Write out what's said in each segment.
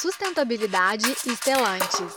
Sustentabilidade e Stellantis.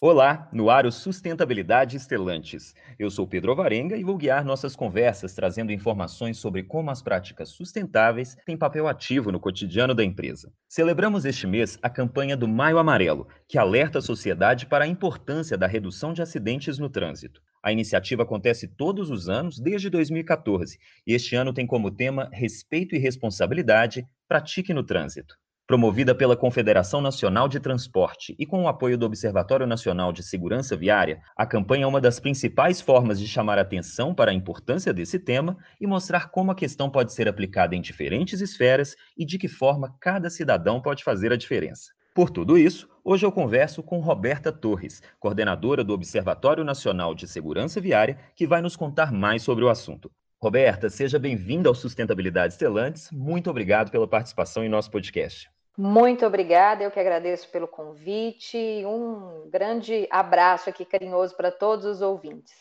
Olá, no ar o Sustentabilidade Estelantes. Eu sou Pedro Alvarenga e vou guiar nossas conversas trazendo informações sobre como as práticas sustentáveis têm papel ativo no cotidiano da empresa. Celebramos este mês a campanha do Maio Amarelo, que alerta a sociedade para a importância da redução de acidentes no trânsito. A iniciativa acontece todos os anos desde 2014 e este ano tem como tema Respeito e Responsabilidade, Pratique no Trânsito. Promovida pela Confederação Nacional de Transporte e com o apoio do Observatório Nacional de Segurança Viária, a campanha é uma das principais formas de chamar atenção para a importância desse tema e mostrar como a questão pode ser aplicada em diferentes esferas e de que forma cada cidadão pode fazer a diferença. Por tudo isso, hoje eu converso com Roberta Torres, coordenadora do Observatório Nacional de Segurança Viária, que vai nos contar mais sobre o assunto. Roberta, seja bem-vinda ao Sustentabilidade Estelantes. Muito obrigado pela participação em nosso podcast. Muito obrigada, eu que agradeço pelo convite. Um grande abraço aqui carinhoso para todos os ouvintes.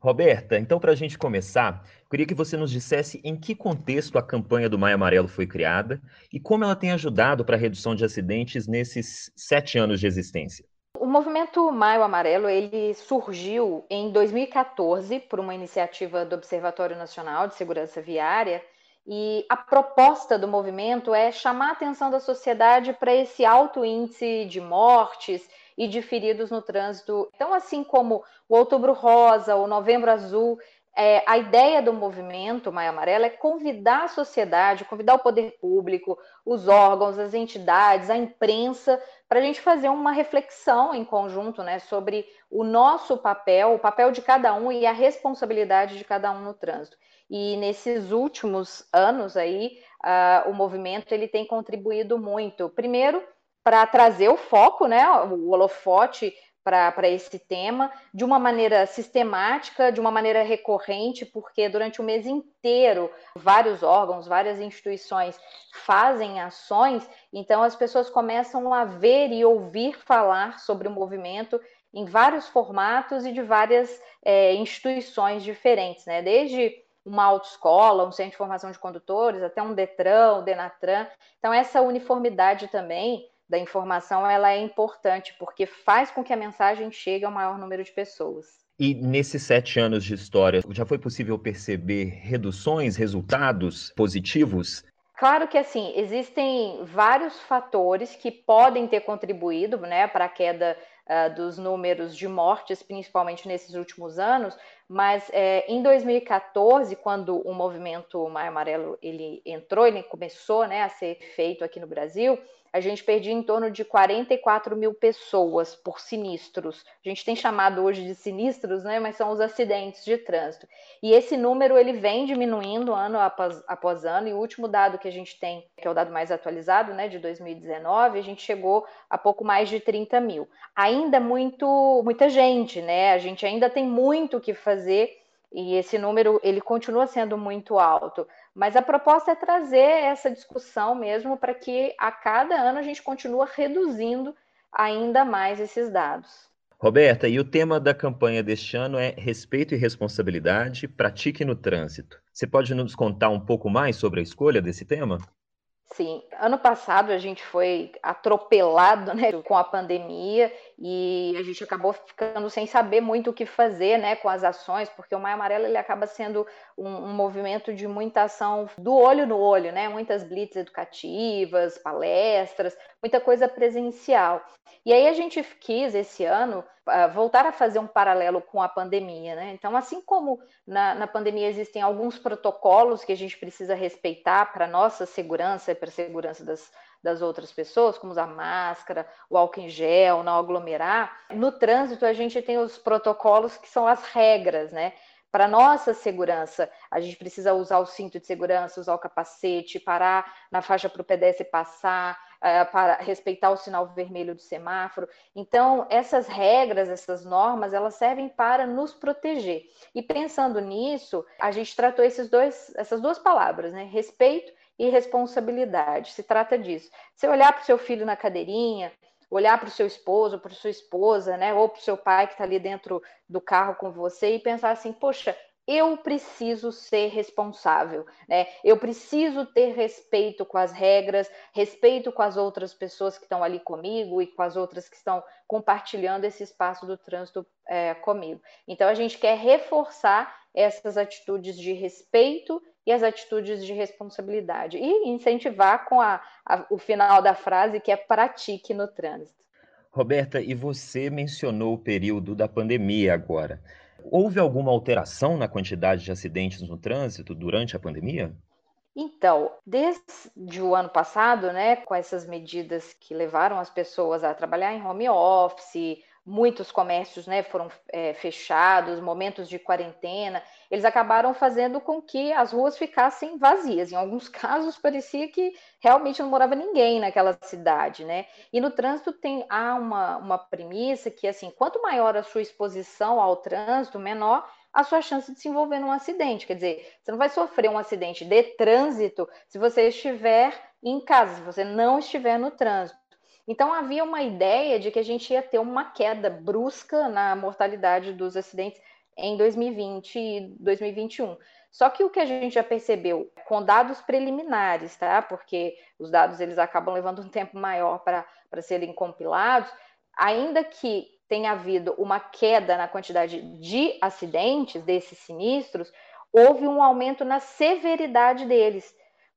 Roberta, então para a gente começar, queria que você nos dissesse em que contexto a campanha do Maio Amarelo foi criada e como ela tem ajudado para a redução de acidentes nesses sete anos de existência. O movimento Maio Amarelo ele surgiu em 2014 por uma iniciativa do Observatório Nacional de Segurança Viária e a proposta do movimento é chamar a atenção da sociedade para esse alto índice de mortes e de feridos no trânsito. Então, assim como o Outubro Rosa, o Novembro Azul, é, a ideia do movimento Maio Amarelo é convidar a sociedade, convidar o poder público, os órgãos, as entidades, a imprensa, para a gente fazer uma reflexão em conjunto né, sobre o nosso papel, o papel de cada um e a responsabilidade de cada um no trânsito. E nesses últimos anos aí, uh, o movimento ele tem contribuído muito. Primeiro, para trazer o foco, né, o holofote para esse tema de uma maneira sistemática, de uma maneira recorrente, porque durante o mês inteiro vários órgãos, várias instituições fazem ações, então as pessoas começam a ver e ouvir falar sobre o movimento em vários formatos e de várias é, instituições diferentes, né? Desde uma autoescola, um centro de formação de condutores, até um Detran, o Denatran. Então, essa uniformidade também da informação ela é importante porque faz com que a mensagem chegue ao maior número de pessoas. E nesses sete anos de história, já foi possível perceber reduções, resultados positivos? Claro que assim, existem vários fatores que podem ter contribuído né, para a queda uh, dos números de mortes, principalmente nesses últimos anos, mas é, em 2014, quando o movimento Maio Amarelo ele entrou, ele começou né, a ser feito aqui no Brasil, a gente perdia em torno de 44 mil pessoas por sinistros. A gente tem chamado hoje de sinistros, né? Mas são os acidentes de trânsito. E esse número ele vem diminuindo ano após, após ano. E o último dado que a gente tem, que é o dado mais atualizado, né, de 2019, a gente chegou a pouco mais de 30 mil. Ainda muito, muita gente, né? A gente ainda tem muito o que fazer e esse número ele continua sendo muito alto. Mas a proposta é trazer essa discussão mesmo para que a cada ano a gente continue reduzindo ainda mais esses dados. Roberta, e o tema da campanha deste ano é Respeito e Responsabilidade, Pratique no Trânsito. Você pode nos contar um pouco mais sobre a escolha desse tema? Sim, ano passado a gente foi atropelado né, com a pandemia e a gente acabou ficando sem saber muito o que fazer né, com as ações, porque o Maio Amarelo ele acaba sendo um, um movimento de muita ação do olho no olho, né, muitas blitz educativas, palestras, muita coisa presencial. E aí a gente quis esse ano uh, voltar a fazer um paralelo com a pandemia, né? Então, assim como na, na pandemia existem alguns protocolos que a gente precisa respeitar para nossa segurança e para a segurança das, das outras pessoas, como usar máscara, o álcool em gel, não aglomerar, no trânsito a gente tem os protocolos que são as regras, né? Para nossa segurança, a gente precisa usar o cinto de segurança, usar o capacete, parar na faixa para o pedestre passar, uh, para respeitar o sinal vermelho do semáforo. Então, essas regras, essas normas, elas servem para nos proteger. E pensando nisso, a gente tratou esses dois, essas duas palavras, né? Respeito e responsabilidade. Se trata disso. Você olhar para o seu filho na cadeirinha, olhar para o seu esposo, para sua esposa, né, ou para o seu pai que está ali dentro do carro com você e pensar assim, poxa, eu preciso ser responsável, né? Eu preciso ter respeito com as regras, respeito com as outras pessoas que estão ali comigo e com as outras que estão compartilhando esse espaço do trânsito é, comigo. Então a gente quer reforçar essas atitudes de respeito e as atitudes de responsabilidade e incentivar com a, a, o final da frase que é pratique no trânsito. Roberta, e você mencionou o período da pandemia agora. Houve alguma alteração na quantidade de acidentes no trânsito durante a pandemia? Então, desde o ano passado, né, com essas medidas que levaram as pessoas a trabalhar em home office, muitos comércios né, foram é, fechados, momentos de quarentena, eles acabaram fazendo com que as ruas ficassem vazias. Em alguns casos, parecia que realmente não morava ninguém naquela cidade. Né? E no trânsito tem, há uma, uma premissa que, assim, quanto maior a sua exposição ao trânsito, menor a sua chance de se envolver num acidente. Quer dizer, você não vai sofrer um acidente de trânsito se você estiver em casa, se você não estiver no trânsito. Então havia uma ideia de que a gente ia ter uma queda brusca na mortalidade dos acidentes em 2020 e 2021. Só que o que a gente já percebeu com dados preliminares, tá? Porque os dados eles acabam levando um tempo maior para serem compilados, ainda que tenha havido uma queda na quantidade de acidentes desses sinistros, houve um aumento na severidade deles.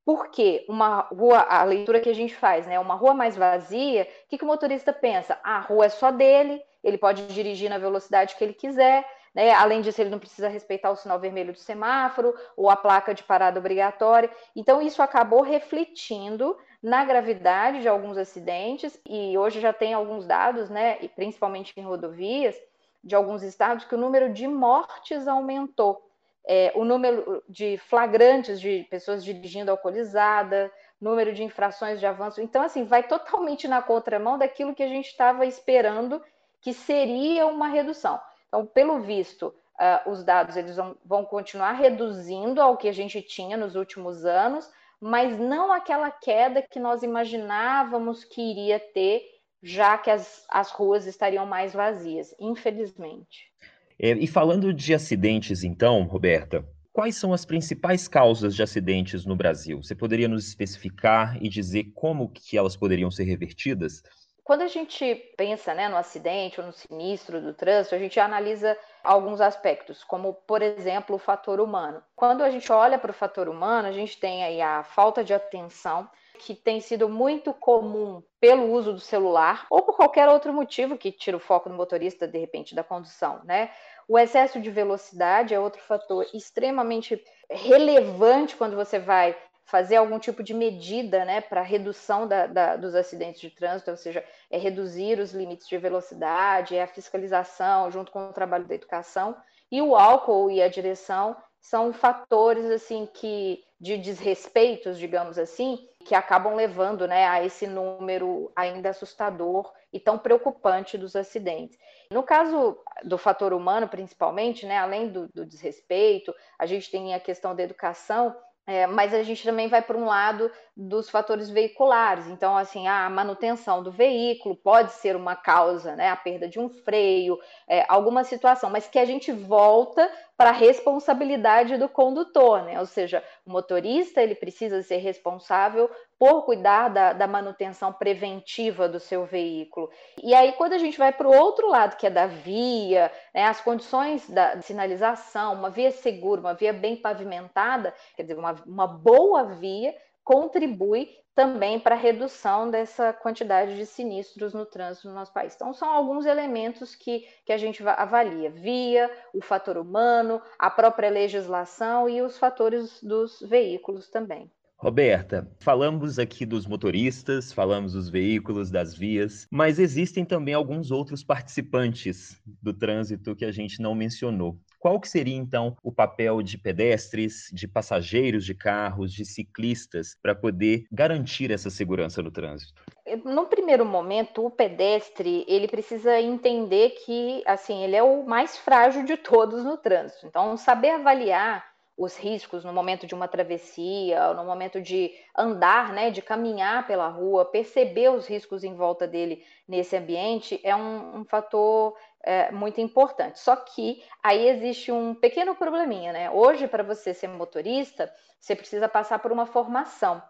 Porque uma rua, a leitura que a gente faz, né? Uma rua mais vazia, o que, que o motorista pensa? Ah, a rua é só dele, ele pode dirigir na velocidade que ele quiser, né? Além disso, ele não precisa respeitar o sinal vermelho do semáforo ou a placa de parada obrigatória. Então, isso acabou refletindo na gravidade de alguns acidentes, e hoje já tem alguns dados, né? E principalmente em rodovias, de alguns estados, que o número de mortes aumentou é, o número de flagrantes de pessoas dirigindo alcoolizada, número de infrações de avanço. Então, assim, vai totalmente na contramão daquilo que a gente estava esperando que seria uma redução. Então, pelo visto, uh, os dados eles vão, vão continuar reduzindo ao que a gente tinha nos últimos anos, mas não aquela queda que nós imaginávamos que iria ter, já que as, as ruas estariam mais vazias, infelizmente. É, e falando de acidentes, então, Roberta, quais são as principais causas de acidentes no Brasil? Você poderia nos especificar e dizer como que elas poderiam ser revertidas? Quando a gente pensa né, no acidente ou no sinistro do trânsito, a gente analisa alguns aspectos, como, por exemplo, o fator humano. Quando a gente olha para o fator humano, a gente tem aí a falta de atenção, que tem sido muito comum pelo uso do celular ou por qualquer outro motivo que tira o foco do motorista, de repente, da condução, né? O excesso de velocidade é outro fator extremamente relevante quando você vai fazer algum tipo de medida né, para redução da, da, dos acidentes de trânsito, ou seja, é reduzir os limites de velocidade, é a fiscalização junto com o trabalho da educação, e o álcool e a direção são fatores assim que de desrespeitos, digamos assim, que acabam levando né, a esse número ainda assustador e tão preocupante dos acidentes. No caso do fator humano, principalmente, né, além do, do desrespeito, a gente tem a questão da educação é, mas a gente também vai para um lado dos fatores veiculares. Então, assim, a manutenção do veículo pode ser uma causa, né? A perda de um freio, é, alguma situação, mas que a gente volta para a responsabilidade do condutor, né? Ou seja, o motorista ele precisa ser responsável por cuidar da, da manutenção preventiva do seu veículo. E aí, quando a gente vai para o outro lado, que é da via, né, as condições da sinalização, uma via segura, uma via bem pavimentada, quer dizer, uma, uma boa via, contribui também para a redução dessa quantidade de sinistros no trânsito no nosso país. Então, são alguns elementos que, que a gente avalia: via, o fator humano, a própria legislação e os fatores dos veículos também. Roberta, falamos aqui dos motoristas, falamos dos veículos, das vias, mas existem também alguns outros participantes do trânsito que a gente não mencionou. Qual que seria então o papel de pedestres, de passageiros de carros, de ciclistas para poder garantir essa segurança no trânsito? No primeiro momento, o pedestre ele precisa entender que assim ele é o mais frágil de todos no trânsito. Então, saber avaliar os riscos no momento de uma travessia, no momento de andar, né, de caminhar pela rua, perceber os riscos em volta dele nesse ambiente é um, um fator é, muito importante. Só que aí existe um pequeno probleminha, né? Hoje, para você ser motorista, você precisa passar por uma formação.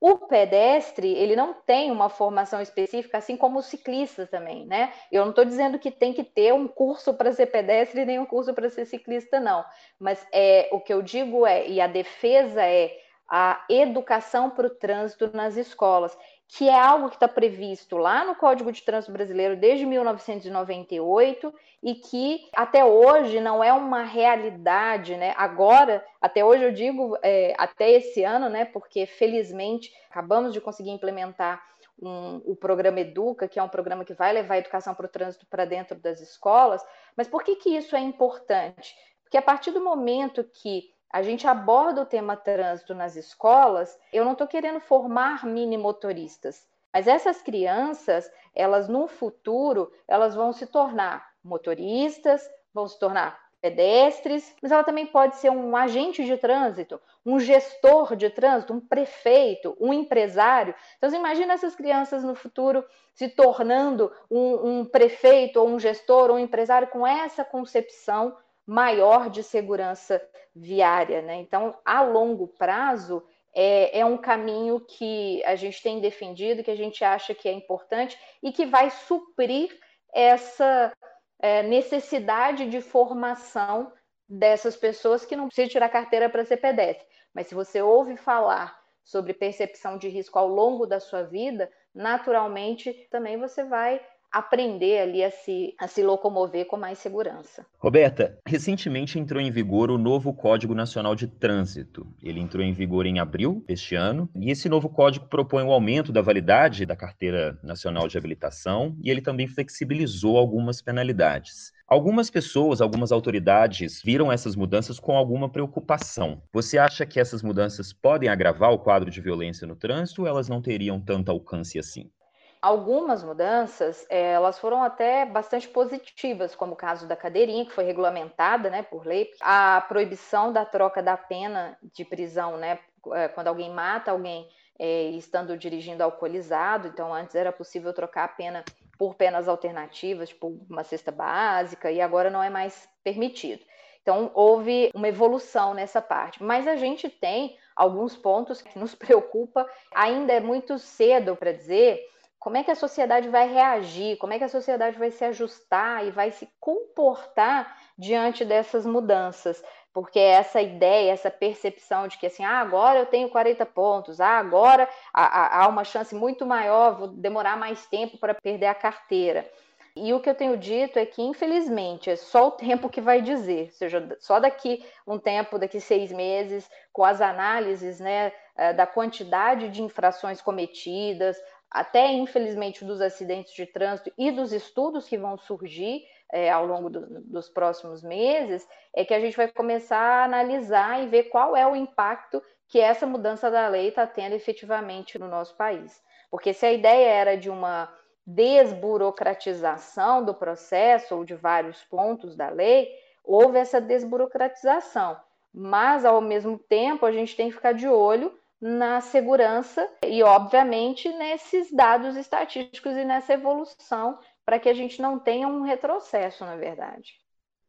O pedestre, ele não tem uma formação específica, assim como o ciclista também, né? Eu não estou dizendo que tem que ter um curso para ser pedestre nem um curso para ser ciclista, não. Mas é, o que eu digo é, e a defesa é a educação para o trânsito nas escolas que é algo que está previsto lá no Código de Trânsito Brasileiro desde 1998 e que até hoje não é uma realidade, né? Agora, até hoje eu digo, é, até esse ano, né? Porque felizmente acabamos de conseguir implementar um, o programa Educa, que é um programa que vai levar a educação para o trânsito para dentro das escolas. Mas por que, que isso é importante? Porque a partir do momento que a gente aborda o tema trânsito nas escolas, eu não estou querendo formar mini motoristas, mas essas crianças, elas no futuro, elas vão se tornar motoristas, vão se tornar pedestres, mas ela também pode ser um agente de trânsito, um gestor de trânsito, um prefeito, um empresário. Então, você imagina essas crianças no futuro se tornando um, um prefeito ou um gestor ou um empresário com essa concepção maior de segurança viária. Né? Então, a longo prazo, é, é, um caminho que a gente tem defendido, que a gente acha que é importante e que vai suprir essa é, necessidade de formação dessas pessoas que não precisam tirar carteira para ser pedestre. Mas se você ouve falar sobre percepção de risco ao longo da sua vida, naturalmente também você vai aprender ali a se, a se locomover com mais segurança. Roberta, recentemente entrou em vigor o novo Código Nacional de Trânsito. Ele entrou em vigor em abril deste ano, e esse novo código propõe o aumento da validade da Carteira Nacional de Habilitação e ele também flexibilizou algumas penalidades. Algumas pessoas, algumas autoridades viram essas mudanças com alguma preocupação. Você acha que essas mudanças podem agravar o quadro de violência no trânsito ou elas não teriam tanto alcance assim? Algumas mudanças, eh, elas foram até bastante positivas, como o caso da cadeirinha, que foi regulamentada né, por lei, a proibição da troca da pena de prisão, né, eh, quando alguém mata alguém é, estando dirigindo alcoolizado, então antes era possível trocar a pena por penas alternativas, tipo uma cesta básica, e agora não é mais permitido. Então, houve uma evolução nessa parte. Mas a gente tem alguns pontos que nos preocupa. Ainda é muito cedo para dizer como é que a sociedade vai reagir, como é que a sociedade vai se ajustar e vai se comportar diante dessas mudanças. Porque essa ideia, essa percepção de que assim, ah, agora eu tenho 40 pontos, ah, agora há, uma chance muito maior, vou demorar mais tempo para perder a carteira. E o que eu tenho dito é que, infelizmente, é só o tempo que vai dizer, ou seja, só daqui um tempo, daqui seis meses, com as análises né, eh, da quantidade de infrações cometidas, até infelizmente dos acidentes de trânsito e dos estudos que vão surgir é, ao longo do, dos próximos meses, é que a gente vai começar a analisar e ver qual é o impacto que essa mudança da lei está tendo efetivamente no nosso país. Porque se a ideia era de uma desburocratização do processo ou de vários pontos da lei, houve essa desburocratização. Mas, ao mesmo tempo, a gente tem que ficar de olho na segurança e, obviamente, nesses dados estatísticos e nessa evolução, para que a gente não tenha um retrocesso, na verdade.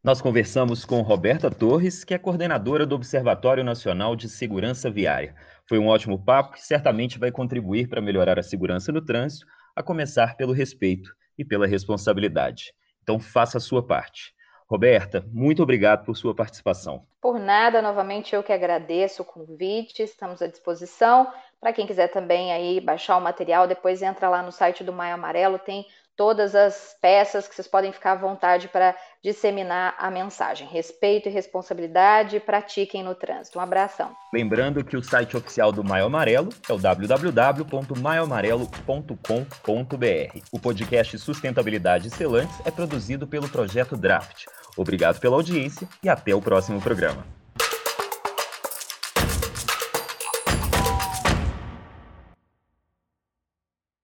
Nós conversamos com Roberta Torres, que é coordenadora do Observatório Nacional de Segurança Viária. Foi um ótimo papo que certamente vai contribuir para melhorar a segurança no trânsito, a começar pelo respeito e pela responsabilidade. Então, faça a sua parte. Roberta, muito obrigado por sua participação. Por nada, novamente eu que agradeço o convite, estamos à disposição. Para quem quiser também aí baixar o material, depois entra lá no site do Maio Amarelo, tem todas as peças que vocês podem ficar à vontade para disseminar a mensagem. Respeito e responsabilidade, pratiquem no trânsito. Um abração. Lembrando que o site oficial do Maio Amarelo é o www.maioamarelo.com.br. O podcast Sustentabilidade Celantes é produzido pelo projeto Draft Obrigado pela audiência e até o próximo programa.